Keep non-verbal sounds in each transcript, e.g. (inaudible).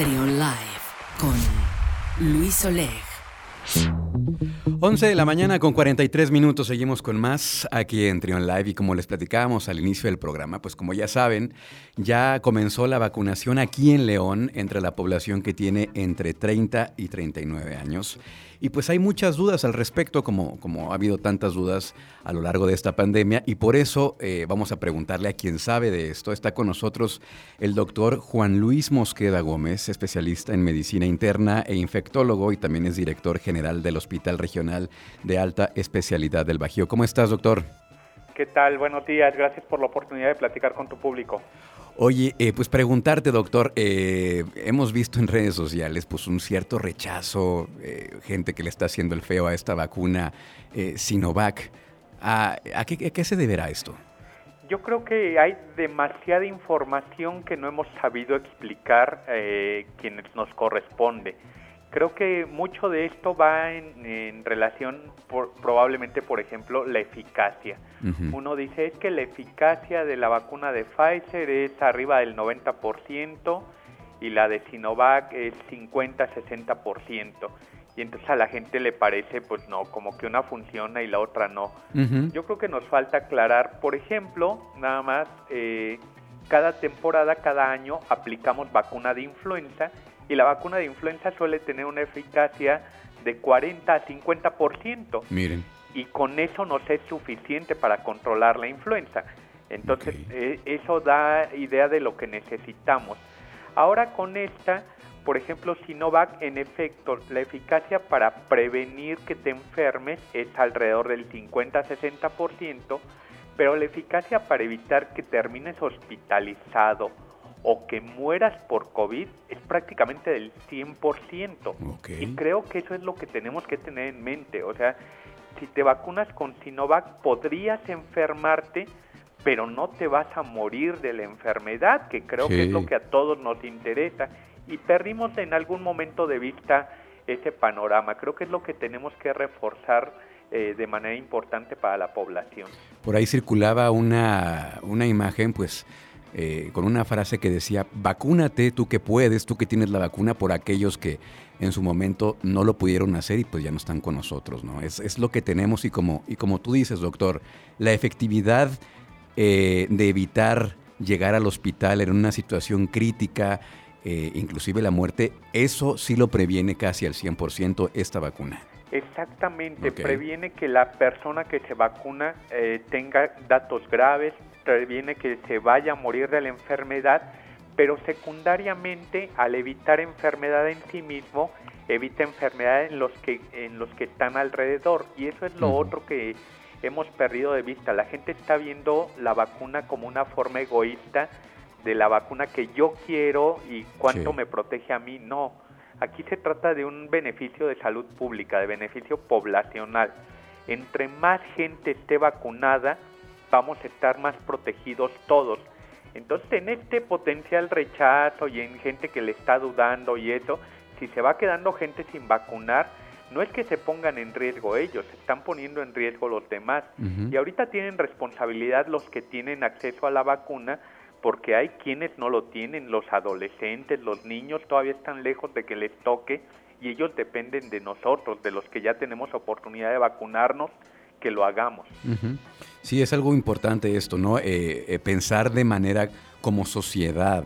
Trion Live con Luis Oleg. 11 de la mañana con 43 minutos, seguimos con más aquí en Trion Live y como les platicábamos al inicio del programa, pues como ya saben, ya comenzó la vacunación aquí en León entre la población que tiene entre 30 y 39 años. Y pues hay muchas dudas al respecto, como, como ha habido tantas dudas a lo largo de esta pandemia, y por eso eh, vamos a preguntarle a quien sabe de esto. Está con nosotros el doctor Juan Luis Mosqueda Gómez, especialista en medicina interna e infectólogo, y también es director general del Hospital Regional de Alta Especialidad del Bajío. ¿Cómo estás, doctor? ¿Qué tal? Buenos días, gracias por la oportunidad de platicar con tu público. Oye, eh, pues preguntarte, doctor, eh, hemos visto en redes sociales pues un cierto rechazo, eh, gente que le está haciendo el feo a esta vacuna Sinovac. ¿A, qué, qué, se deberá esto? Yo creo que hay demasiada información que no hemos sabido explicar quienes nos corresponde. Creo que mucho de esto va en, relación, probablemente, por ejemplo, la eficacia. Uno dice es que la eficacia de la vacuna de Pfizer es arriba del 90% y la de Sinovac es 50-60%. Y entonces a la gente le parece, pues no, como que una funciona y la otra no. Yo creo que nos falta aclarar, por ejemplo, nada más, eh, cada temporada, cada año aplicamos vacuna de influenza y la vacuna de influenza suele tener una eficacia de 40 a 50%. Miren. Y con eso nos es suficiente para controlar la influenza. Entonces, eh, eso da idea de lo que necesitamos. Ahora con esta, por ejemplo, Sinovac, en efecto, la eficacia para prevenir que te enfermes es alrededor del 50-60%, pero la eficacia para evitar que termines hospitalizado o que mueras por COVID es prácticamente del 100%. Y creo que eso es lo que tenemos que tener en mente. O sea, si te vacunas con Sinovac podrías enfermarte, pero no te vas a morir de la enfermedad, que creo que es lo que a todos nos interesa. Y perdimos en algún momento de vista ese panorama. Creo que es lo que tenemos que reforzar eh, de manera importante para la población. Por ahí circulaba una, una imagen, pues eh, con una frase que decía, vacúnate tú que puedes, tú que tienes la vacuna por aquellos que en su momento no lo pudieron hacer y pues ya no están con nosotros, ¿no? Es, es lo que tenemos y como, y como tú dices, doctor, la efectividad eh, de evitar llegar al hospital en una situación crítica, eh, inclusive la muerte, eso sí lo previene casi al 100% esta vacuna. Exactamente, previene que la persona que se vacuna tenga datos graves, previene que se vaya a morir de la enfermedad, pero secundariamente al evitar enfermedad en sí mismo, evita enfermedad en los que, en los que están alrededor. Y eso es lo otro que hemos perdido de vista. La gente está viendo la vacuna como una forma egoísta de la vacuna que yo quiero y cuánto me protege a mí. No, aquí se trata de un beneficio de salud pública, de beneficio poblacional. Entre más gente esté vacunada, vamos a estar más protegidos todos. Entonces, en este potencial rechazo y en gente que le está dudando y eso, si se va quedando gente sin vacunar, no es que se pongan en riesgo ellos, se están poniendo en riesgo los demás. Y ahorita tienen responsabilidad los que tienen acceso a la vacuna, porque hay quienes no lo tienen, los adolescentes, los niños todavía están lejos de que les toque y ellos dependen de nosotros, de los que ya tenemos oportunidad de vacunarnos, que lo hagamos. Sí, es algo importante esto, ¿no? Eh, eh, pensar de manera como sociedad,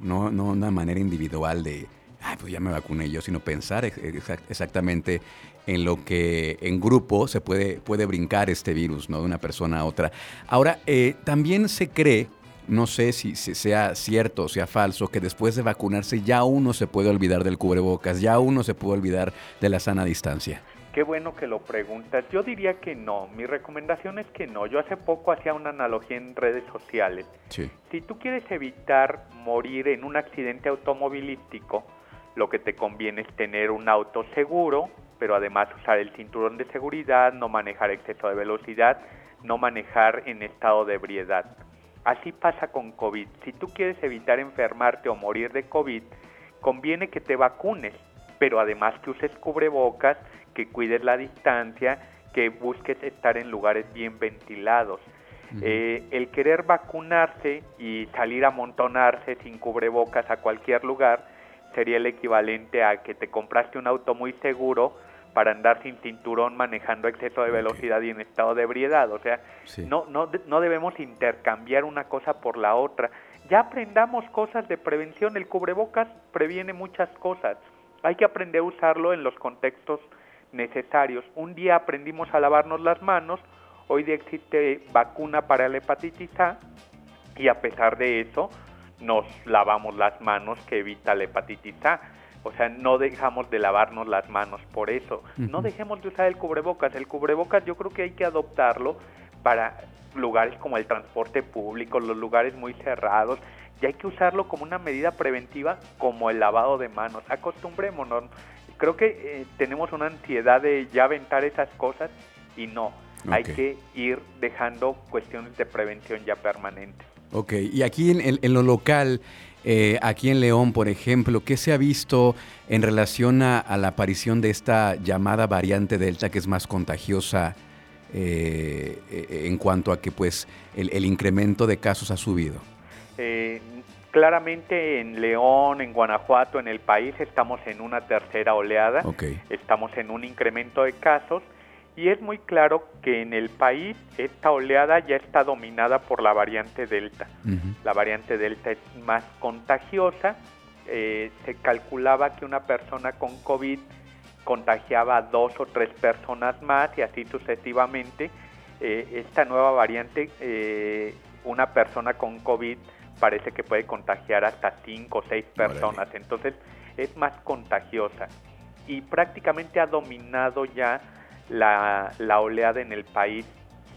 no, no una manera individual de, ay, pues ya me vacuné yo, sino pensar exactamente en lo que en grupo se puede, puede brincar este virus, ¿no? De una persona a otra. Ahora, eh, también se cree, no sé si, si, sea cierto o sea falso, que después de vacunarse ya uno se puede olvidar del cubrebocas, ya uno se puede olvidar de la sana distancia. Qué bueno que lo preguntas. Yo diría que no. Mi recomendación es que no. Yo hace poco hacía una analogía en redes sociales. Si tú quieres evitar morir en un accidente automovilístico, lo que te conviene es tener un auto seguro, pero además usar el cinturón de seguridad, no manejar exceso de velocidad, no manejar en estado de ebriedad. Así pasa con COVID. Si tú quieres evitar enfermarte o morir de COVID, conviene que te vacunes, pero además que uses cubrebocas, que cuides la distancia, que busques estar en lugares bien ventilados. Eh, el querer vacunarse y salir a amontonarse sin cubrebocas a cualquier lugar sería el equivalente a que te compraste un auto muy seguro para andar sin cinturón manejando exceso de velocidad y en estado de ebriedad. O sea, no, no, no debemos intercambiar una cosa por la otra. Ya aprendamos cosas de prevención. El cubrebocas previene muchas cosas. Hay que aprender a usarlo en los contextos necesarios. Un día aprendimos a lavarnos las manos, hoy día existe vacuna para la hepatitis A y a pesar de eso nos lavamos las manos que evita la hepatitis A. O sea, no dejamos de lavarnos las manos por eso. No dejemos de usar el cubrebocas. El cubrebocas yo creo que hay que adoptarlo para lugares como el transporte público, los lugares muy cerrados, y hay que usarlo como una medida preventiva como el lavado de manos. Acostumbrémonos. Creo que eh, tenemos una ansiedad de ya aventar esas cosas y no. Hay que ir dejando cuestiones de prevención ya permanentes. Ok, y aquí en, lo local, eh, aquí en León, por ejemplo, ¿qué se ha visto en relación a, la aparición de esta llamada variante Delta que es más contagiosa eh, eh, en cuanto a que pues el, incremento de casos ha subido? Claramente en León, en Guanajuato, en el país estamos en una tercera oleada, estamos en un incremento de casos y es muy claro que en el país esta oleada ya está dominada por la variante Delta. La variante Delta es más contagiosa. Eh, se calculaba que una persona con COVID contagiaba a dos o tres personas más y así sucesivamente. Eh, esta nueva variante, eh, una persona con COVID parece que puede contagiar hasta cinco o seis personas. Entonces es más contagiosa y prácticamente ha dominado ya la, oleada en el país.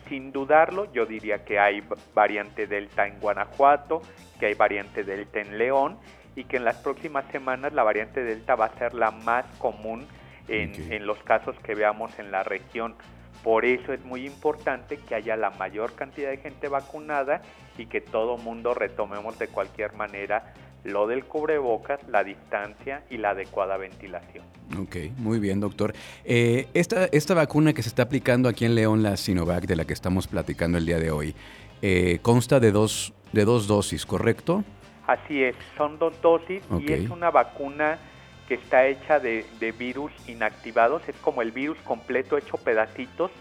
Sin dudarlo, yo diría que hay variante Delta en Guanajuato, que hay variante Delta en León y que en las próximas semanas la variante Delta va a ser la más común en, en los casos que veamos en la región. Por eso es muy importante que haya la mayor cantidad de gente vacunada y que todo mundo retomemos de cualquier manera lo del cubrebocas, la distancia y la adecuada ventilación. Ok, muy bien, doctor. Eh, esta, esta vacuna que se está aplicando aquí en León, la Sinovac, de la que estamos platicando el día de hoy, eh, consta de dos, de dos dosis, ¿correcto? Así es, son dos dosis y es una vacuna que está hecha de, virus inactivados, es como el virus completo hecho pedacitos,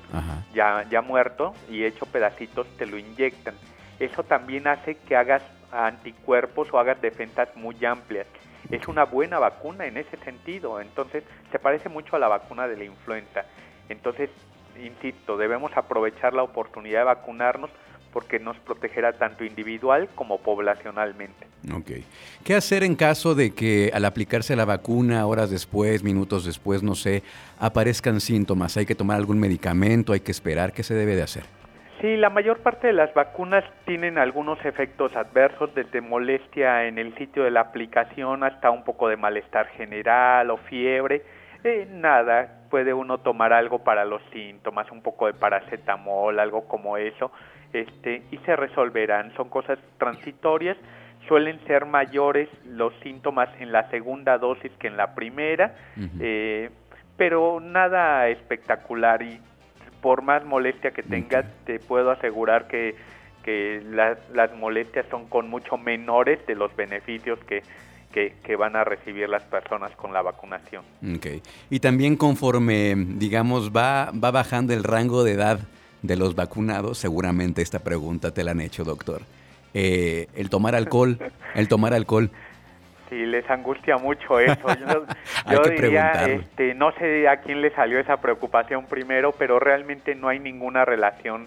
ya, ya muerto y hecho pedacitos, te lo inyectan. Eso también hace que hagas anticuerpos o hagas defensas muy amplias. Es una buena vacuna en ese sentido, entonces se parece mucho a la vacuna de la influenza. Entonces, insisto, debemos aprovechar la oportunidad de vacunarnos porque nos protegerá tanto individual como poblacionalmente. Ok. ¿Qué hacer en caso de que al aplicarse la vacuna, horas después, minutos después, no sé, aparezcan síntomas? ¿Hay que tomar algún medicamento? ¿Hay que esperar? ¿Qué se debe de hacer? Sí, la mayor parte de las vacunas tienen algunos efectos adversos, desde molestia en el sitio de la aplicación hasta un poco de malestar general o fiebre. Eh, nada, puede uno tomar algo para los síntomas, un poco de paracetamol, algo como eso, este, y se resolverán. Son cosas transitorias, suelen ser mayores los síntomas en la segunda dosis que en la primera, eh, pero nada espectacular y por más molestia que tengas, te puedo asegurar que, las, molestias son con mucho menores de los beneficios que, que, van a recibir las personas con la vacunación. Okay. Y también conforme, digamos, va, va bajando el rango de edad de los vacunados, seguramente esta pregunta te la han hecho, doctor. Eh, el tomar alcohol, el tomar alcohol. Sí, les angustia mucho eso. (laughs) Yo, diría, este, no sé a quién le salió esa preocupación primero, pero realmente no hay ninguna relación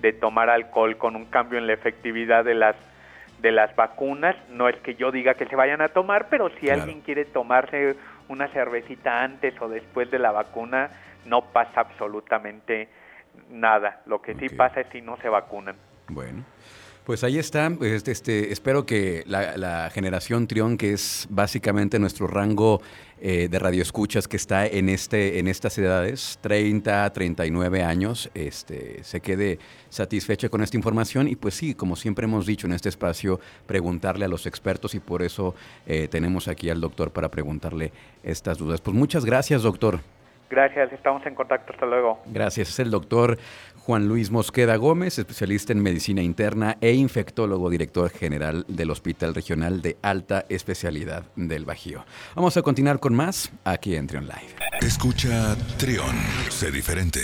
de tomar alcohol con un cambio en la efectividad de las de las vacunas. No es que yo diga que se vayan a tomar, pero si alguien quiere tomarse una cervecita antes o después de la vacuna, no pasa absolutamente nada. Lo que sí pasa es si no se vacunan. Bueno. Pues ahí está. Este, este, espero que la, generación Trión, que es básicamente nuestro rango eh, de radioescuchas que está en, este, en estas edades, 30, 39 años, este, se quede satisfecha con esta información. Y pues sí, como siempre hemos dicho en este espacio, preguntarle a los expertos y por eso eh, tenemos aquí al doctor para preguntarle estas dudas. Pues muchas gracias, doctor. Gracias, estamos en contacto. Hasta luego. Gracias. Es el doctor Juan Luis Mosqueda Gómez, especialista en medicina interna e infectólogo, director general del Hospital Regional de Alta Especialidad del Bajío. Vamos a continuar con más aquí en Trion Live. Escucha Trion, sé diferente.